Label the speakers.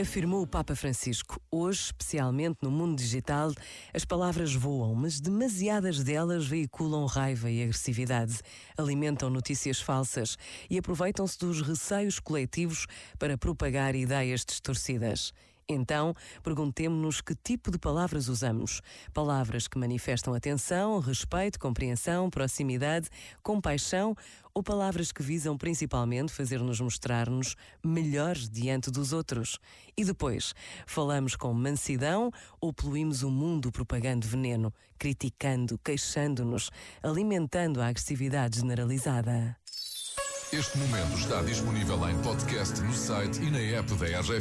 Speaker 1: Afirmou o Papa Francisco. Hoje, especialmente no mundo digital, as palavras voam, mas demasiadas delas veiculam raiva e agressividade, alimentam notícias falsas e aproveitam-se dos receios coletivos para propagar ideias distorcidas. Então, perguntemos-nos que tipo de palavras usamos. Palavras que manifestam atenção, respeito, compreensão, proximidade, compaixão ou palavras que visam principalmente fazer-nos mostrar-nos melhores diante dos outros. E depois, falamos com mansidão ou poluímos o mundo propagando veneno, criticando, queixando-nos, alimentando a agressividade generalizada.
Speaker 2: Este momento está disponível em podcast no site e na app da RGF.